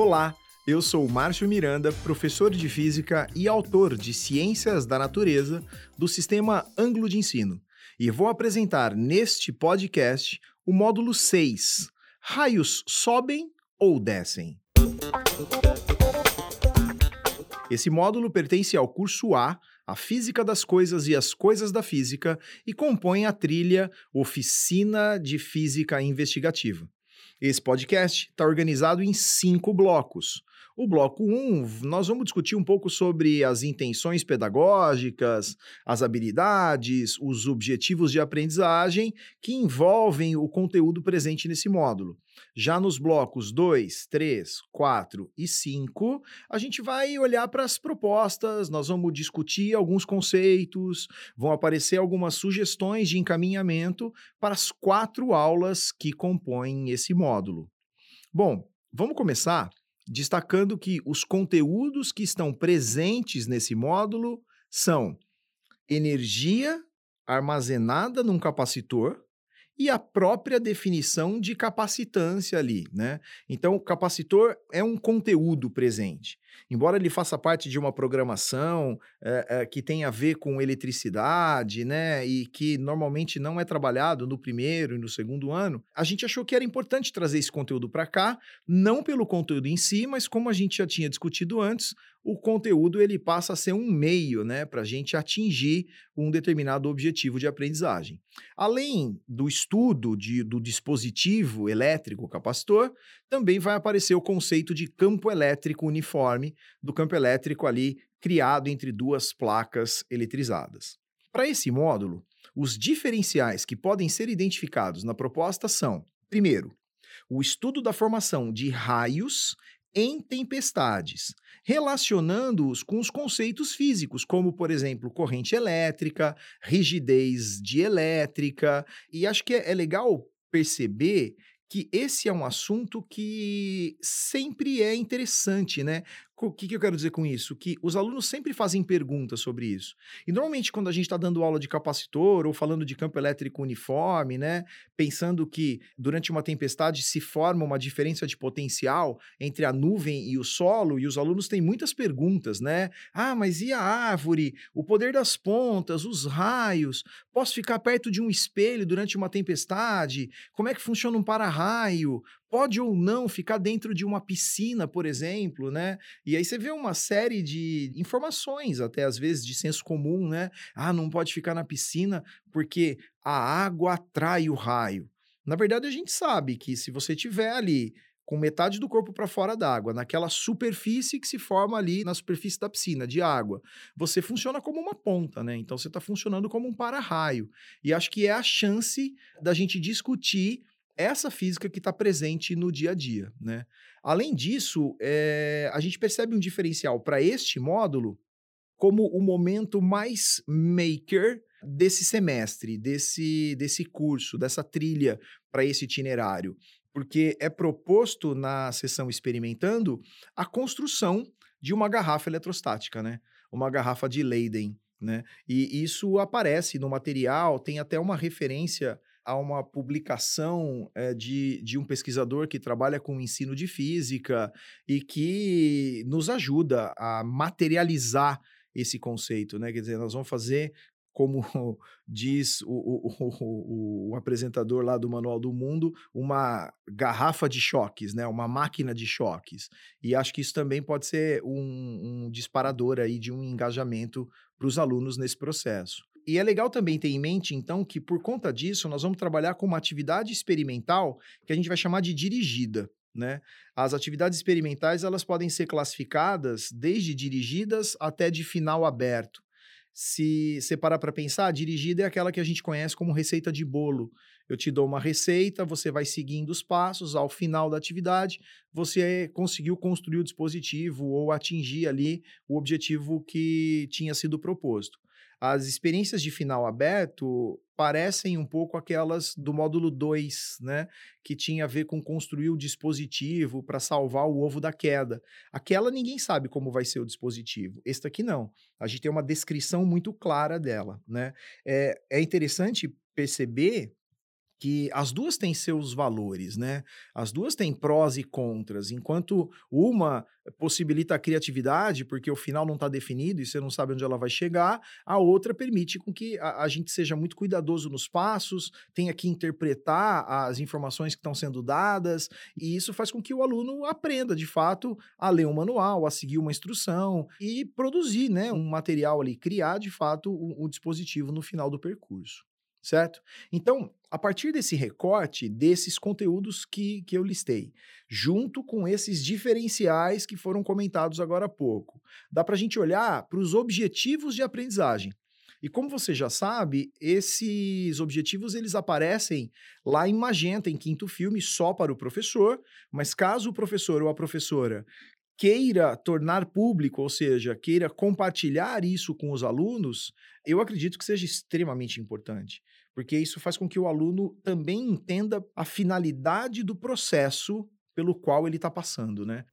Olá, eu sou Márcio Miranda, professor de Física e autor de Ciências da Natureza do Sistema Ângulo de Ensino. E vou apresentar neste podcast o módulo 6, Raios sobem ou descem? Esse módulo pertence ao curso A, a Física das Coisas e as Coisas da Física, e compõe a trilha Oficina de Física Investigativa. Esse podcast está organizado em cinco blocos. O bloco 1, um, nós vamos discutir um pouco sobre as intenções pedagógicas, as habilidades, os objetivos de aprendizagem que envolvem o conteúdo presente nesse módulo. Já nos blocos 2, 3, 4 e 5, a gente vai olhar para as propostas, nós vamos discutir alguns conceitos, vão aparecer algumas sugestões de encaminhamento para as quatro aulas que compõem esse módulo. Bom, vamos começar destacando que os conteúdos que estão presentes nesse módulo são energia armazenada num capacitor e a própria definição de capacitância ali, né? Então, o capacitor é um conteúdo presente. Embora ele faça parte de uma programação é, é, que tem a ver com eletricidade, né, e que normalmente não é trabalhado no primeiro e no segundo ano, a gente achou que era importante trazer esse conteúdo para cá, não pelo conteúdo em si, mas como a gente já tinha discutido antes, o conteúdo ele passa a ser um meio, né, para a gente atingir um determinado objetivo de aprendizagem. Além do estudo de, do dispositivo elétrico capacitor, também vai aparecer o conceito de campo elétrico uniforme do campo elétrico ali criado entre duas placas eletrizadas. Para esse módulo, os diferenciais que podem ser identificados na proposta são, primeiro, o estudo da formação de raios em tempestades, relacionando-os com os conceitos físicos, como, por exemplo, corrente elétrica, rigidez dielétrica. E acho que é, é legal perceber que esse é um assunto que sempre é interessante, né? O que, que, eu quero dizer com isso? Que os alunos sempre fazem perguntas sobre isso. E normalmente, quando a gente está dando aula de capacitor ou falando de campo elétrico uniforme, né? Pensando que durante uma tempestade se forma uma diferença de potencial entre a nuvem e o solo, e os alunos têm muitas perguntas, né? Ah, mas e a árvore? O poder das pontas, os raios? Posso ficar perto de um espelho durante uma tempestade? Como é que funciona um para-raio? Pode ou não ficar dentro de uma piscina, por exemplo, né? E aí você vê uma série de informações, até às vezes de senso comum, né? Ah, não pode ficar na piscina porque a água atrai o raio. Na verdade, a gente sabe que se você tiver ali com metade do corpo para fora d'água, naquela superfície que se forma ali na superfície da piscina de água, você funciona como uma ponta, né? Então você está funcionando como um para-raio. E acho que é a chance da gente discutir essa física que está presente no dia a dia, né? Além disso, é, a gente percebe um diferencial para este módulo como o momento mais maker desse semestre, desse, desse curso, dessa trilha para esse itinerário, porque é proposto na sessão experimentando a construção de uma garrafa eletrostática, né? Uma garrafa de Leyden, né? E isso aparece no material, tem até uma referência a uma publicação é, de, de um pesquisador que trabalha com ensino de física e que nos ajuda a materializar esse conceito, né? Quer dizer, nós vamos fazer como diz o, o, o, o, apresentador lá do Manual do Mundo, uma garrafa de choques, né? uma máquina de choques. E acho que isso também pode ser um, um disparador aí de um engajamento para os alunos nesse processo. E é legal também ter em mente, então, que por conta disso, nós vamos trabalhar com uma atividade experimental que a gente vai chamar de dirigida. Né? As atividades experimentais elas podem ser classificadas desde dirigidas até de final aberto. Se você parar para pensar, dirigida é aquela que a gente conhece como receita de bolo. Eu te dou uma receita, você vai seguindo os passos, ao final da atividade, você conseguiu construir o dispositivo ou atingir ali o objetivo que tinha sido proposto. As experiências de final aberto parecem um pouco aquelas do módulo 2, né? Que tinha a ver com construir o dispositivo para salvar o ovo da queda. Aquela ninguém sabe como vai ser o dispositivo. Esta aqui não. A gente tem uma descrição muito clara dela, né? É, é interessante perceber que as duas têm seus valores, né? As duas têm prós e contras. Enquanto uma possibilita a criatividade, porque o final não está definido e você não sabe onde ela vai chegar, a outra permite com que a, a, gente seja muito cuidadoso nos passos, tenha que interpretar as informações que estão sendo dadas, e isso faz com que o aluno aprenda, de fato, a ler um manual, a seguir uma instrução e produzir né, um material ali, criar, de fato, o, o dispositivo no final do percurso certo? Então, a partir desse recorte, desses conteúdos que, que eu listei, junto com esses diferenciais que foram comentados agora há pouco, dá para a gente olhar para os objetivos de aprendizagem. E como você já sabe, esses objetivos eles aparecem lá em magenta, em quinto filme, só para o professor, mas caso o professor ou a professora queira tornar público, ou seja, queira compartilhar isso com os alunos, eu acredito que seja extremamente importante, porque isso faz com que o aluno também entenda a finalidade do processo pelo qual ele está passando, né?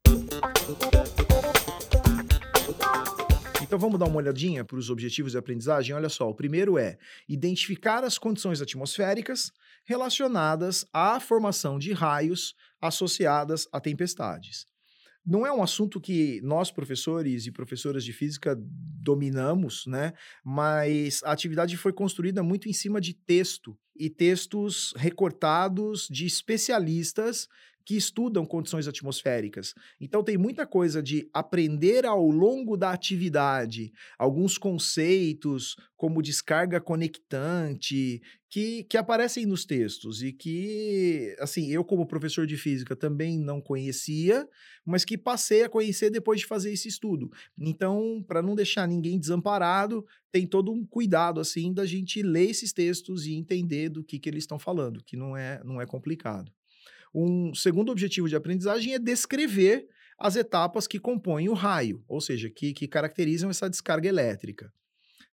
Então vamos dar uma olhadinha para os objetivos de aprendizagem. Olha só, o primeiro é identificar as condições atmosféricas relacionadas à formação de raios associadas a tempestades não é um assunto que nós, professores e professoras de física, dominamos, né? Mas a atividade foi construída muito em cima de texto e textos recortados de especialistas que estudam condições atmosféricas. Então tem muita coisa de aprender ao longo da atividade, alguns conceitos como descarga conectante, que, que aparecem nos textos e que, assim, eu como professor de física também não conhecia, mas que passei a conhecer depois de fazer esse estudo. Então, para não deixar ninguém desamparado, tem todo um cuidado, assim, da gente ler esses textos e entender do que, que eles estão falando, que não é, não é complicado. Um segundo objetivo de aprendizagem é descrever as etapas que compõem o raio, ou seja, que, que caracterizam essa descarga elétrica.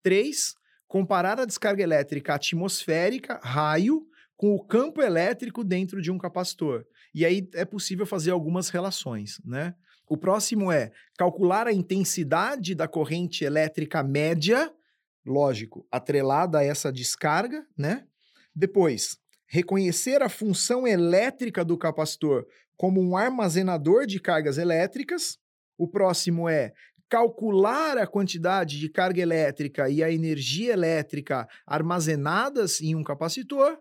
Três, comparar a descarga elétrica atmosférica, raio, com o campo elétrico dentro de um capacitor. E aí é possível fazer algumas relações, né? O próximo é calcular a intensidade da corrente elétrica média, lógico, atrelada a essa descarga, né? Depois, reconhecer a função elétrica do capacitor como um armazenador de cargas elétricas. O próximo é calcular a quantidade de carga elétrica e a energia elétrica armazenadas em um capacitor.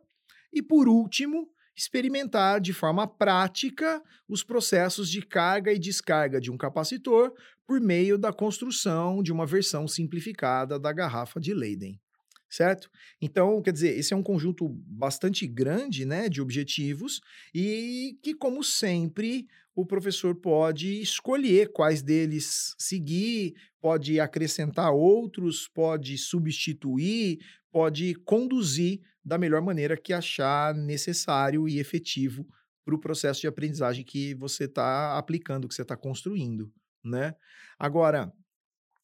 E por último, experimentar de forma prática os processos de carga e descarga de um capacitor por meio da construção de uma versão simplificada da garrafa de Leyden certo? Então, quer dizer, esse é um conjunto bastante grande, né, de objetivos e que, como sempre, o professor pode escolher quais deles seguir, pode acrescentar outros, pode substituir, pode conduzir da melhor maneira que achar necessário e efetivo para o processo de aprendizagem que você está aplicando, que você está construindo, né? Agora,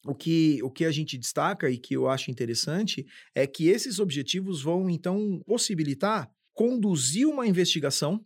o que, o que a gente destaca e que eu acho interessante é que esses objetivos vão, então, possibilitar conduzir uma investigação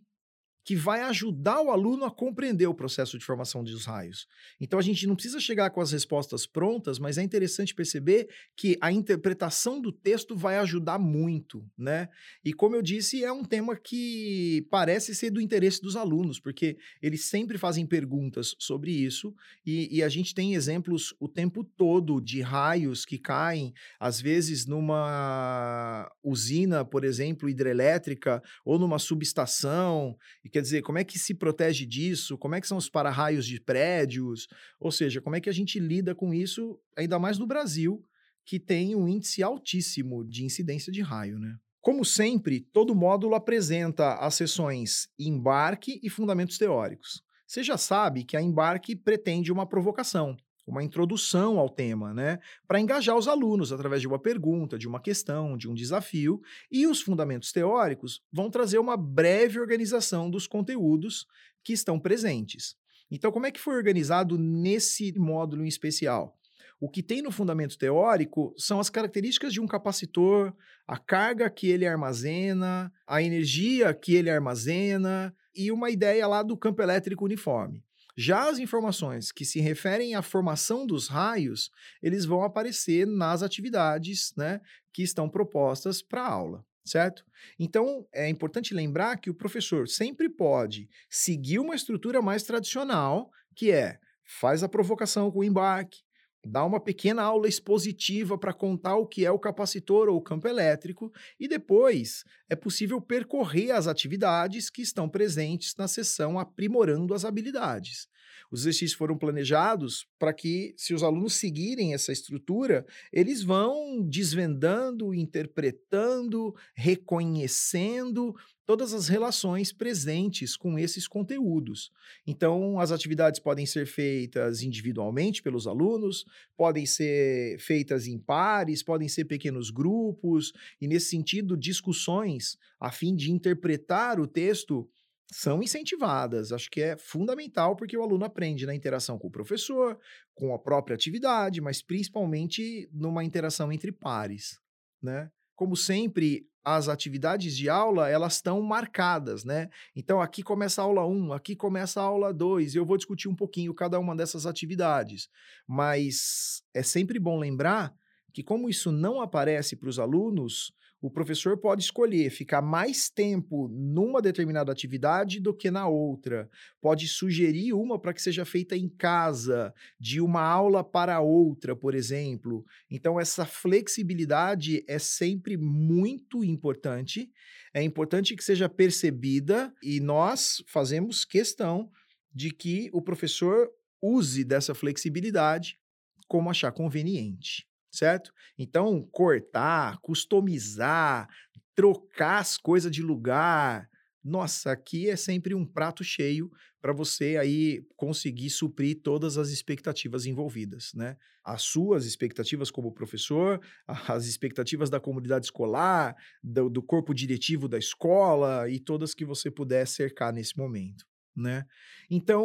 que vai ajudar o aluno a compreender o processo de formação dos raios. Então a gente não precisa chegar com as respostas prontas, mas é interessante perceber que a interpretação do texto vai ajudar muito, né? E como eu disse, é um tema que parece ser do interesse dos alunos, porque eles sempre fazem perguntas sobre isso e, e a gente tem exemplos o tempo todo de raios que caem, às vezes numa usina, por exemplo, hidrelétrica ou numa subestação, e Quer dizer, como é que se protege disso? Como é que são os para-raios de prédios? Ou seja, como é que a gente lida com isso, ainda mais no Brasil, que tem um índice altíssimo de incidência de raio, né? Como sempre, todo módulo apresenta as sessões embarque e fundamentos teóricos. Você já sabe que a embarque pretende uma provocação uma introdução ao tema, né? Para engajar os alunos através de uma pergunta, de uma questão, de um desafio. E os fundamentos teóricos vão trazer uma breve organização dos conteúdos que estão presentes. Então, como é que foi organizado nesse módulo em especial? O que tem no fundamento teórico são as características de um capacitor, a carga que ele armazena, a energia que ele armazena e uma ideia lá do campo elétrico uniforme. Já as informações que se referem à formação dos raios, eles vão aparecer nas atividades né, que estão propostas para a aula, certo? Então, é importante lembrar que o professor sempre pode seguir uma estrutura mais tradicional, que é faz a provocação com o embarque, dá uma pequena aula expositiva para contar o que é o capacitor ou o campo elétrico e depois é possível percorrer as atividades que estão presentes na sessão aprimorando as habilidades. Os exercícios foram planejados para que, se os alunos seguirem essa estrutura, eles vão desvendando, interpretando, reconhecendo todas as relações presentes com esses conteúdos. Então, as atividades podem ser feitas individualmente pelos alunos, podem ser feitas em pares, podem ser pequenos grupos, e nesse sentido, discussões a fim de interpretar o texto são incentivadas. Acho que é fundamental porque o aluno aprende na interação com o professor, com a própria atividade, mas principalmente numa interação entre pares, né? Como sempre, as atividades de aula, elas estão marcadas, né? Então, aqui começa a aula 1, aqui começa a aula 2, eu vou discutir um pouquinho cada uma dessas atividades. Mas é sempre bom lembrar que como isso não aparece para os alunos, o professor pode escolher ficar mais tempo numa determinada atividade do que na outra. Pode sugerir uma para que seja feita em casa, de uma aula para outra, por exemplo. Então, essa flexibilidade é sempre muito importante. É importante que seja percebida e nós fazemos questão de que o professor use dessa flexibilidade como achar conveniente certo? Então, cortar, customizar, trocar as coisas de lugar. Nossa, aqui é sempre um prato cheio para você aí conseguir suprir todas as expectativas envolvidas, né? As suas expectativas como professor, as expectativas da comunidade escolar, do, do corpo diretivo da escola e todas que você puder cercar nesse momento né? Então,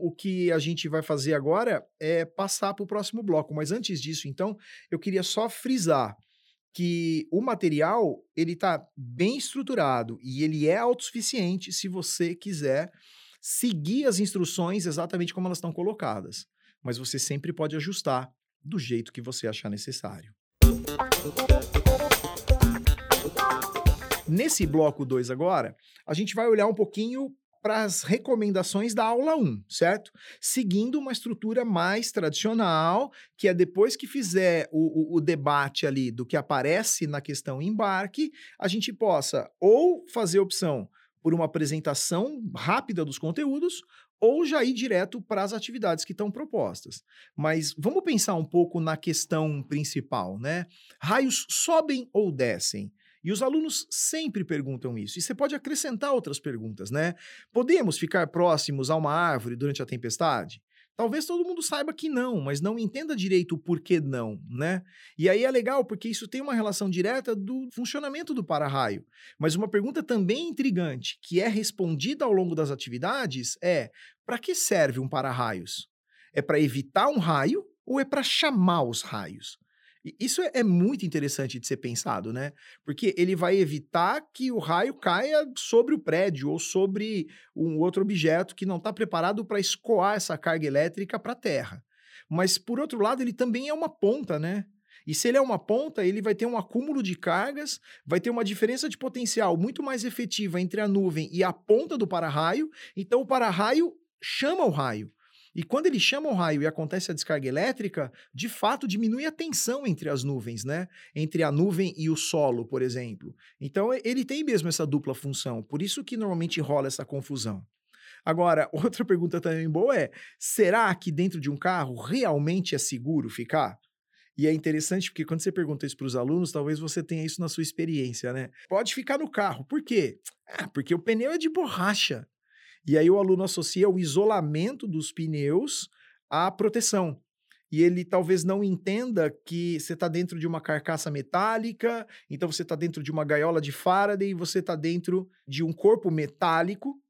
o que a gente vai fazer agora é passar para o próximo bloco. Mas antes disso, então, eu queria só frisar que o material ele está bem estruturado e ele é autossuficiente se você quiser seguir as instruções exatamente como elas estão colocadas. Mas você sempre pode ajustar do jeito que você achar necessário. Nesse bloco 2 agora, a gente vai olhar um pouquinho para as recomendações da aula 1, certo? Seguindo uma estrutura mais tradicional, que é depois que fizer o, o, o debate ali do que aparece na questão embarque, a gente possa ou fazer opção por uma apresentação rápida dos conteúdos, ou já ir direto para as atividades que estão propostas. Mas vamos pensar um pouco na questão principal, né? Raios sobem ou descem? E os alunos sempre perguntam isso. E você pode acrescentar outras perguntas, né? Podemos ficar próximos a uma árvore durante a tempestade? Talvez todo mundo saiba que não, mas não entenda direito o porquê não, né? E aí é legal porque isso tem uma relação direta do funcionamento do para-raio. Mas uma pergunta também intrigante, que é respondida ao longo das atividades, é: para que serve um para-raios? É para evitar um raio ou é para chamar os raios? Isso é, é muito interessante de ser pensado, né? Porque ele vai evitar que o raio caia sobre o prédio ou sobre um outro objeto que não está preparado para escoar essa carga elétrica para a Terra. Mas, por outro lado, ele também é uma ponta, né? E se ele é uma ponta, ele vai ter um acúmulo de cargas, vai ter uma diferença de potencial muito mais efetiva entre a nuvem e a ponta do para-raio. Então, o para-raio chama o raio. E quando ele chama o raio e acontece a descarga elétrica, de fato diminui a tensão entre as nuvens, né? Entre a nuvem e o solo, por exemplo. Então ele tem mesmo essa dupla função, por isso que normalmente rola essa confusão. Agora, outra pergunta também boa é: será que dentro de um carro realmente é seguro ficar? E é interessante porque quando você pergunta isso para os alunos, talvez você tenha isso na sua experiência, né? Pode ficar no carro. Por quê? Ah, porque o pneu é de borracha. E aí o aluno associa o isolamento dos pneus à proteção. E ele talvez não entenda que você está dentro de uma carcaça metálica, então você está dentro de uma gaiola de Faraday, você está dentro de um corpo metálico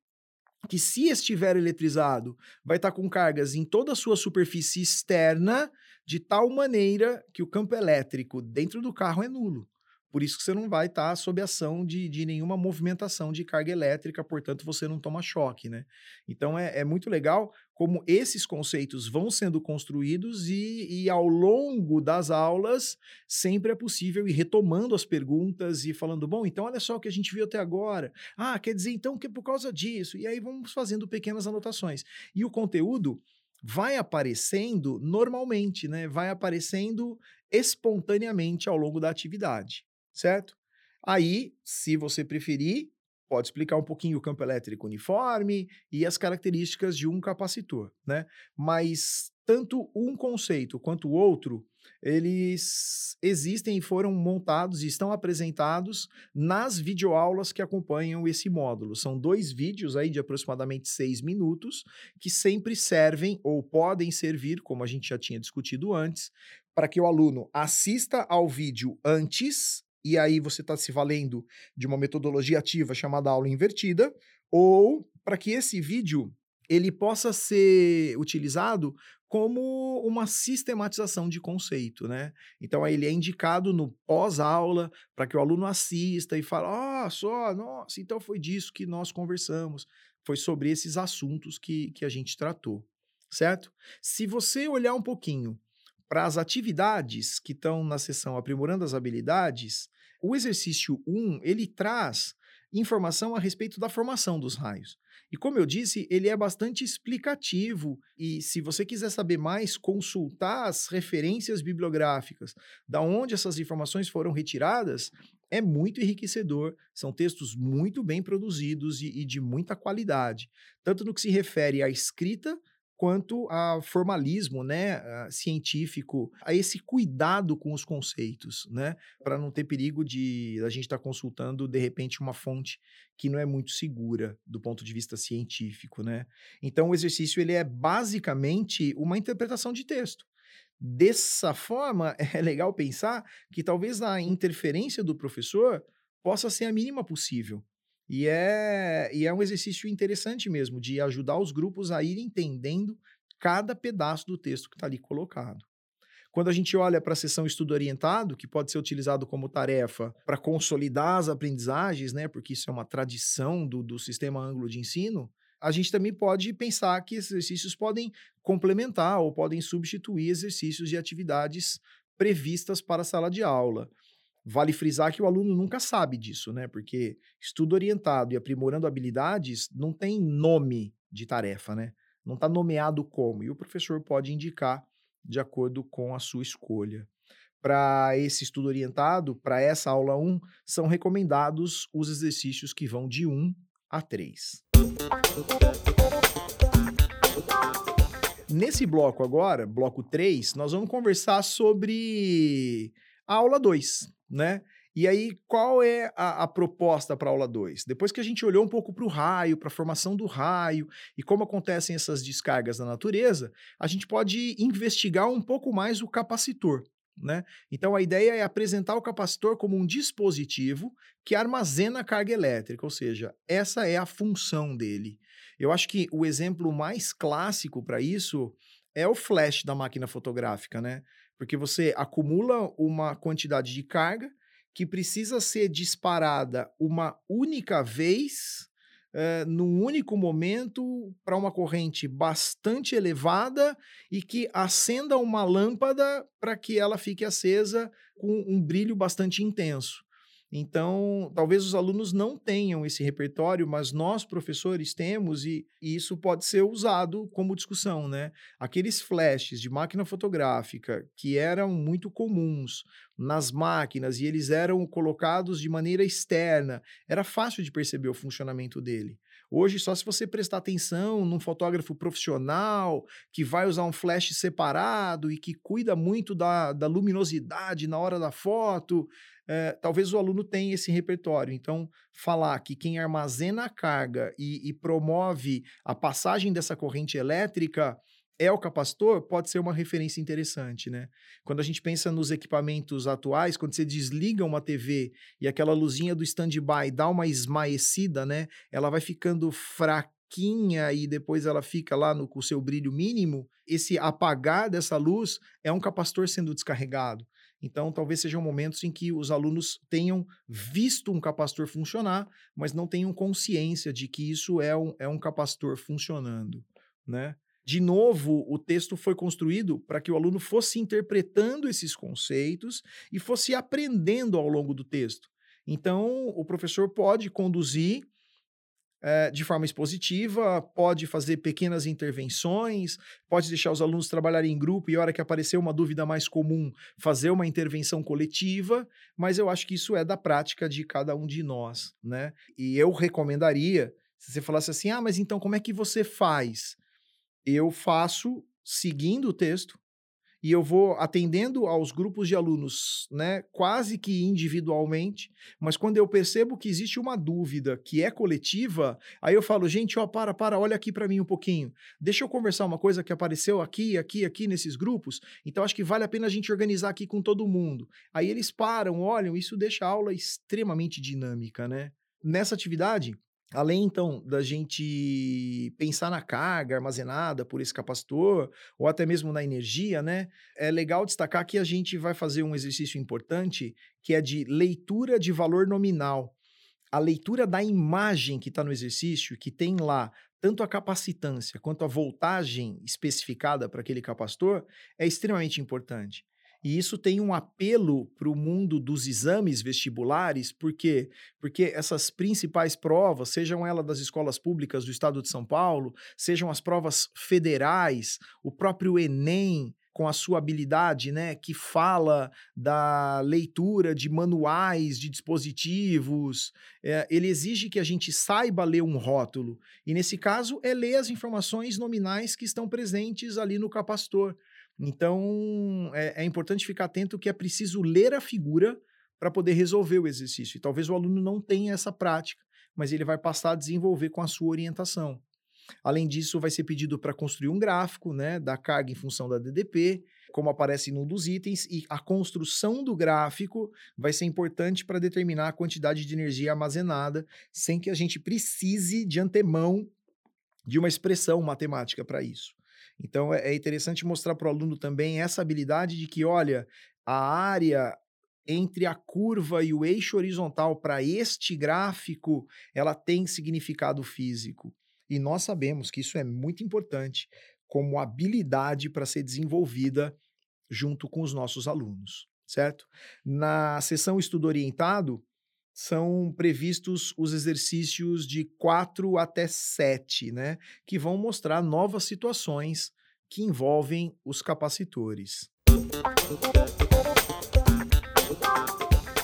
que, se estiver eletrizado, vai estar tá com cargas em toda a sua superfície externa, de tal maneira que o campo elétrico dentro do carro é nulo Por isso que você não vai estar tá sob ação de, de nenhuma movimentação de carga elétrica, portanto, você não toma choque, né? Então é, é muito legal como esses conceitos vão sendo construídos e, e, ao longo das aulas sempre é possível ir retomando as perguntas e falando, bom, então olha só o que a gente viu até agora. Ah, quer dizer então que é por causa disso. E aí vamos fazendo pequenas anotações. E o conteúdo vai aparecendo normalmente, né? Vai aparecendo espontaneamente ao longo da atividade, certo? Aí, se você preferir, pode explicar um pouquinho o campo elétrico uniforme e as características de um capacitor, né? Mas tanto um conceito quanto o outro, eles existem e foram montados e estão apresentados nas videoaulas que acompanham esse módulo. São dois vídeos aí de aproximadamente seis minutos que sempre servem ou podem servir, como a gente já tinha discutido antes, para que o aluno assista ao vídeo antes e aí você está se valendo de uma metodologia ativa chamada aula invertida, ou para que esse vídeo ele possa ser utilizado como uma sistematização de conceito, né? Então aí ele é indicado no pós-aula para que o aluno assista e fale: "Ah, só, nossa, então foi disso que nós conversamos, foi sobre esses assuntos que, que a gente tratou", certo? Se você olhar um pouquinho para as atividades que estão na seção aprimorando as habilidades, o exercício 1, ele traz informação a respeito da formação dos raios. E como eu disse, ele é bastante explicativo e se você quiser saber mais, consultar as referências bibliográficas, da onde essas informações foram retiradas, é muito enriquecedor. São textos muito bem produzidos e, e de muita qualidade, tanto no que se refere à escrita quanto a formalismo, né, científico, a esse cuidado com os conceitos, né, para não ter perigo de a gente estar tá consultando de repente uma fonte que não é muito segura do ponto de vista científico, né? Então o exercício ele é basicamente uma interpretação de texto. Dessa forma, é legal pensar que talvez a interferência do professor possa ser a mínima possível. E é, e é um exercício interessante mesmo, de ajudar os grupos a ir entendendo cada pedaço do texto que está ali colocado. Quando a gente olha para a sessão estudo orientado, que pode ser utilizado como tarefa para consolidar as aprendizagens, né, porque isso é uma tradição do, do sistema ângulo de ensino, a gente também pode pensar que esses exercícios podem complementar ou podem substituir exercícios e atividades previstas para a sala de aula. Vale frisar que o aluno nunca sabe disso, né? Porque estudo orientado e aprimorando habilidades não tem nome de tarefa, né? Não está nomeado como. E o professor pode indicar de acordo com a sua escolha. Para esse estudo orientado, para essa aula 1, são recomendados os exercícios que vão de 1 a 3. Nesse bloco agora, bloco 3, nós vamos conversar sobre a aula 2, né? E aí, qual é a, a proposta para a aula 2? Depois que a gente olhou um pouco para o raio, para a formação do raio e como acontecem essas descargas na natureza, a gente pode investigar um pouco mais o capacitor. Né? Então, a ideia é apresentar o capacitor como um dispositivo que armazena carga elétrica, ou seja, essa é a função dele. Eu acho que o exemplo mais clássico para isso é o flash da máquina fotográfica, né? Porque você acumula uma quantidade de carga que precisa ser disparada uma única vez, uh, num único momento, para uma corrente bastante elevada e que acenda uma lâmpada para que ela fique acesa com um brilho bastante intenso. Então, talvez os alunos não tenham esse repertório, mas nós, professores, temos, e, e, isso pode ser usado como discussão, né? Aqueles flashes de máquina fotográfica que eram muito comuns nas máquinas e eles eram colocados de maneira externa, era fácil de perceber o funcionamento dele. Hoje, só se você prestar atenção num fotógrafo profissional que vai usar um flash separado e que cuida muito da, da luminosidade na hora da foto, é, talvez o aluno tenha esse repertório. Então, falar que quem armazena a carga e, e promove a passagem dessa corrente elétrica é o capacitor, pode ser uma referência interessante, né? Quando a gente pensa nos equipamentos atuais, quando você desliga uma TV e aquela luzinha do stand-by dá uma esmaecida, né? Ela vai ficando fraquinha e depois ela fica lá no, com o seu brilho mínimo. Esse apagar dessa luz é um capacitor sendo descarregado. Então, talvez sejam momentos em que os alunos tenham visto um capacitor funcionar, mas não tenham consciência de que isso é um, é um capacitor funcionando, né? De novo, o texto foi construído para que o aluno fosse interpretando esses conceitos e fosse aprendendo ao longo do texto. Então, o professor pode conduzir é, de forma expositiva, pode fazer pequenas intervenções, pode deixar os alunos trabalharem em grupo e, hora que aparecer uma dúvida mais comum, fazer uma intervenção coletiva, mas eu acho que isso é da prática de cada um de nós, né? E eu recomendaria, se você falasse assim, ah, mas então como é que você faz? Eu faço seguindo o texto, e eu vou atendendo aos grupos de alunos, né, quase que individualmente, mas quando eu percebo que existe uma dúvida que é coletiva, aí eu falo, gente, ó, para, para, olha aqui para mim um pouquinho. Deixa eu conversar uma coisa que apareceu aqui, aqui, aqui nesses grupos. Então acho que vale a pena a gente organizar aqui com todo mundo. Aí eles param, olham, isso deixa a aula extremamente dinâmica, né? Nessa atividade, Além, então, da gente pensar na carga armazenada por esse capacitor, ou até mesmo na energia, né? É legal destacar que a gente vai fazer um exercício importante, que é de leitura de valor nominal. A leitura da imagem que está no exercício, que tem lá tanto a capacitância quanto a voltagem especificada para aquele capacitor, é extremamente importante. E isso tem um apelo para o mundo dos exames vestibulares, por quê? Porque essas principais provas, sejam elas das escolas públicas do estado de São Paulo, sejam as provas federais, o próprio Enem, com a sua habilidade, né, que fala da leitura de manuais de dispositivos, é, ele exige que a gente saiba ler um rótulo. E nesse caso, é ler as informações nominais que estão presentes ali no capacitor. Então, é, é importante ficar atento que é preciso ler a figura para poder resolver o exercício. E talvez o aluno não tenha essa prática, mas ele vai passar a desenvolver com a sua orientação. Além disso, vai ser pedido para construir um gráfico né, da carga em função da DDP, como aparece num dos itens, e a construção do gráfico vai ser importante para determinar a quantidade de energia armazenada, sem que a gente precise de antemão de uma expressão matemática para isso. Então é, é interessante mostrar para o aluno também essa habilidade de que, olha, a área entre a curva e o eixo horizontal para este gráfico, ela tem significado físico. E nós sabemos que isso é muito importante como habilidade para ser desenvolvida junto com os nossos alunos, certo? Na sessão estudo orientado, são previstos os exercícios de 4 até 7, né? Que vão mostrar novas situações que envolvem os capacitores.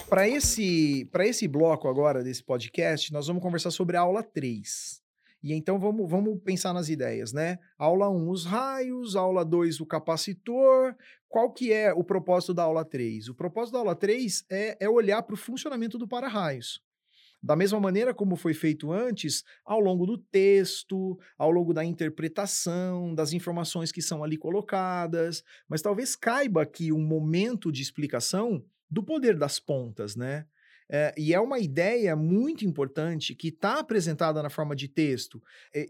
Para esse, esse bloco agora desse podcast, nós vamos conversar sobre a aula 3. E então vamos, vamos pensar nas ideias, né? Aula 1, os raios, aula 2, o capacitor. Qual que é o propósito da aula 3? O propósito da aula 3 é, é olhar para o funcionamento do para-raios. Da mesma maneira como foi feito antes, ao longo do texto, ao longo da interpretação, das informações que são ali colocadas, mas talvez caiba aqui um momento de explicação do poder das pontas, né? É, e é uma ideia muito importante que está apresentada na forma de texto.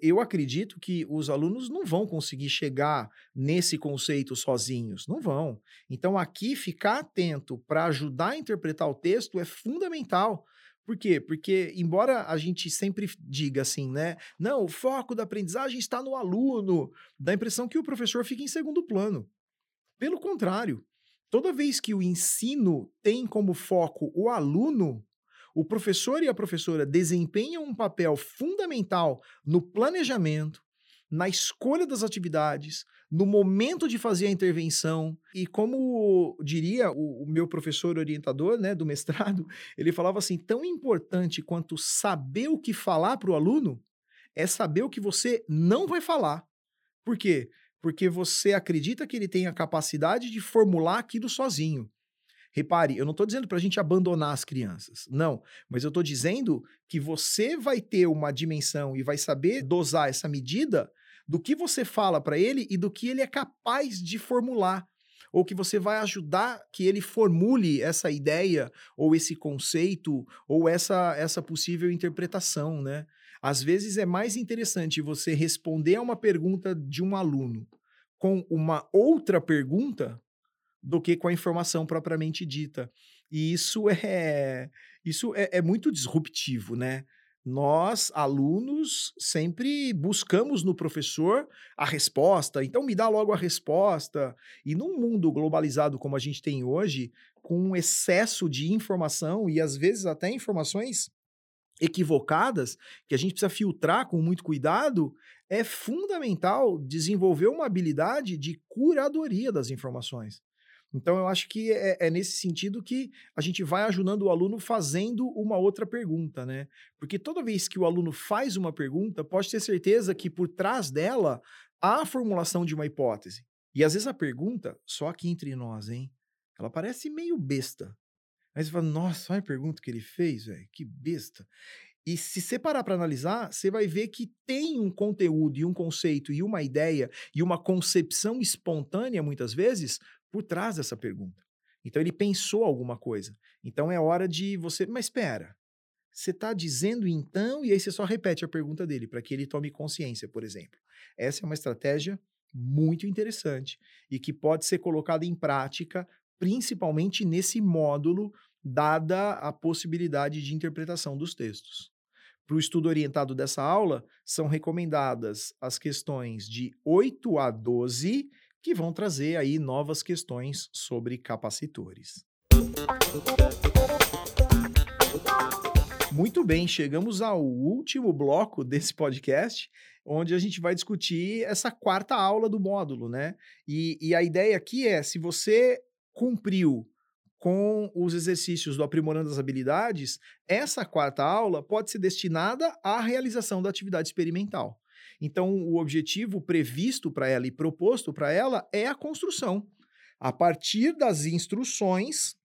Eu acredito que os alunos não vão conseguir chegar nesse conceito sozinhos, não vão. Então, aqui, ficar atento para ajudar a interpretar o texto é fundamental. Por quê? Porque, embora a gente sempre diga assim, né? Não, o foco da aprendizagem está no aluno, dá a impressão que o professor fica em segundo plano. Pelo contrário, Toda vez que o ensino tem como foco o aluno, o professor e a professora desempenham um papel fundamental no planejamento, na escolha das atividades, no momento de fazer a intervenção. E como diria o, o, meu professor orientador né, do mestrado, ele falava assim: tão importante quanto saber o que falar para o aluno é saber o que você não vai falar. Por quê? Porque você acredita que ele tem a capacidade de formular aquilo sozinho. Repare, eu não estou dizendo para a gente abandonar as crianças, não, mas eu estou dizendo que você vai ter uma dimensão e vai saber dosar essa medida do que você fala para ele e do que ele é capaz de formular, ou que você vai ajudar que ele formule essa ideia, ou esse conceito, ou essa, essa possível interpretação, né? Às vezes é mais interessante você responder a uma pergunta de um aluno com uma outra pergunta do que com a informação propriamente dita. E isso é isso é, é muito disruptivo, né? Nós, alunos, sempre buscamos no professor a resposta, então me dá logo a resposta. E num mundo globalizado como a gente tem hoje, com um excesso de informação e às vezes até informações equivocadas, que a gente precisa filtrar com muito cuidado, é fundamental desenvolver uma habilidade de curadoria das informações. Então, eu acho que é, é, nesse sentido que a gente vai ajudando o aluno fazendo uma outra pergunta, né? Porque toda vez que o aluno faz uma pergunta, pode ter certeza que por trás dela há a formulação de uma hipótese. E às vezes a pergunta, só aqui entre nós, hein? Ela parece meio besta. Aí você fala, nossa, olha a pergunta que ele fez, velho, que besta. E se você parar para analisar, você vai ver que tem um conteúdo e um conceito e uma ideia e uma concepção espontânea, muitas vezes, por trás dessa pergunta. Então ele pensou alguma coisa. Então é hora de você. Mas espera. Você está dizendo então, e aí você só repete a pergunta dele, para que ele tome consciência, por exemplo. Essa é uma estratégia muito interessante e que pode ser colocada em prática, principalmente nesse módulo, dada a possibilidade de interpretação dos textos. Para o estudo orientado dessa aula, são recomendadas as questões de 8 a 12 que vão trazer aí novas questões sobre capacitores. Muito bem, chegamos ao último bloco desse podcast, onde a gente vai discutir essa quarta aula do módulo, né? E, e a ideia aqui é: se você cumpriu com os exercícios do aprimorando as habilidades, essa quarta aula pode ser destinada à realização da atividade experimental. Então, o objetivo previsto para ela e proposto para ela é a construção, a partir das instruções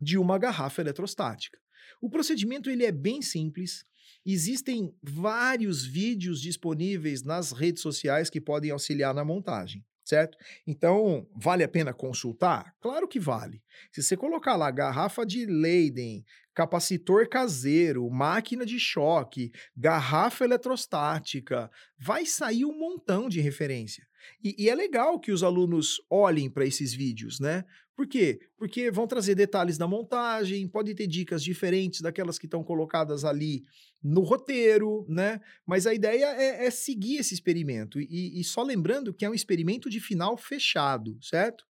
de uma garrafa eletrostática. O procedimento ele é bem simples. Existem vários vídeos disponíveis nas redes sociais que podem auxiliar na montagem certo? Então, vale a pena consultar? Claro que vale. Se você colocar lá garrafa de Leyden, capacitor caseiro, máquina de choque, garrafa eletrostática, vai sair um montão de referência. E, e é legal que os alunos olhem para esses vídeos, né? Por quê? Porque vão trazer detalhes da montagem, podem ter dicas diferentes daquelas que estão colocadas ali no roteiro, né? Mas a ideia é, é seguir esse experimento. E, e, só lembrando que é um experimento de final fechado, certo? O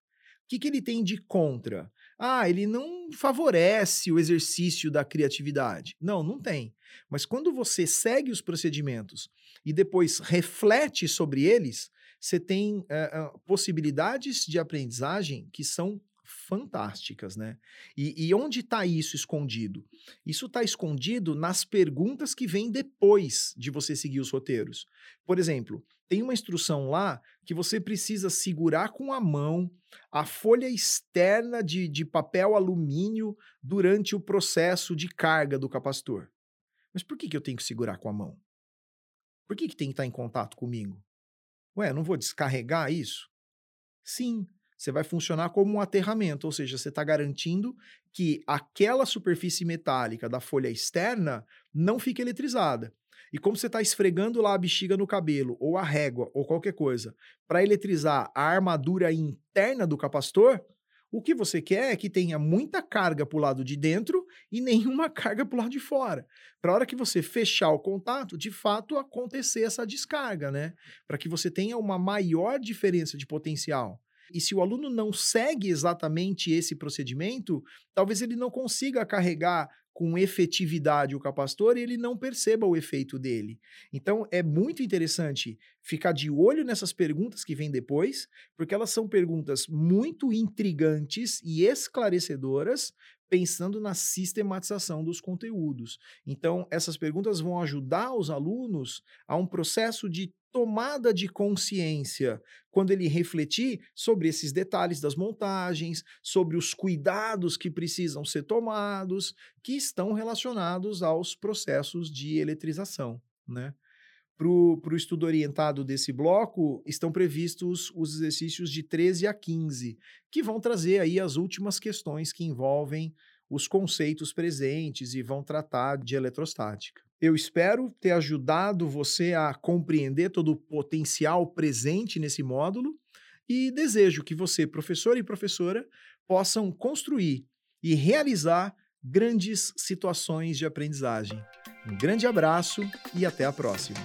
que, que ele tem de contra? Ah, ele não favorece o exercício da criatividade. Não, não tem. Mas quando você segue os procedimentos e depois reflete sobre eles, você tem uh, possibilidades de aprendizagem que são fantásticas, né? E, e onde está isso escondido? Isso está escondido nas perguntas que vêm depois de você seguir os roteiros. Por exemplo, tem uma instrução lá que você precisa segurar com a mão a folha externa de, de papel alumínio durante o processo de carga do capacitor. Mas por que, que eu tenho que segurar com a mão? Por que, que tem que estar em contato comigo? Ué, não vou descarregar isso? Sim, você vai funcionar como um aterramento, ou seja, você está garantindo que aquela superfície metálica da folha externa não fique eletrizada. E como você está esfregando lá a bexiga no cabelo, ou a régua, ou qualquer coisa, para eletrizar a armadura interna do capacitor, o que você quer é que tenha muita carga para o lado de dentro e nenhuma carga para o lado de fora. Para a hora que você fechar o contato, de fato acontecer essa descarga, né? Para que você tenha uma maior diferença de potencial. E se o aluno não segue exatamente esse procedimento, talvez ele não consiga carregar com efetividade o capacitor e ele não perceba o efeito dele. Então é muito interessante ficar de olho nessas perguntas que vêm depois, porque elas são perguntas muito intrigantes e esclarecedoras, pensando na sistematização dos conteúdos. Então, essas perguntas vão ajudar os alunos a um processo de tomada de consciência quando ele refletir sobre esses detalhes das montagens, sobre os cuidados que precisam ser tomados, que estão relacionados aos processos de eletrização, né? Para o estudo orientado desse bloco, estão previstos os exercícios de 13 a 15, que vão trazer aí as últimas questões que envolvem os conceitos presentes e vão tratar de eletrostática. Eu espero ter ajudado você a compreender todo o potencial presente nesse módulo e desejo que você, professor e professora, possam construir e realizar grandes situações de aprendizagem. Um grande abraço e até a próxima.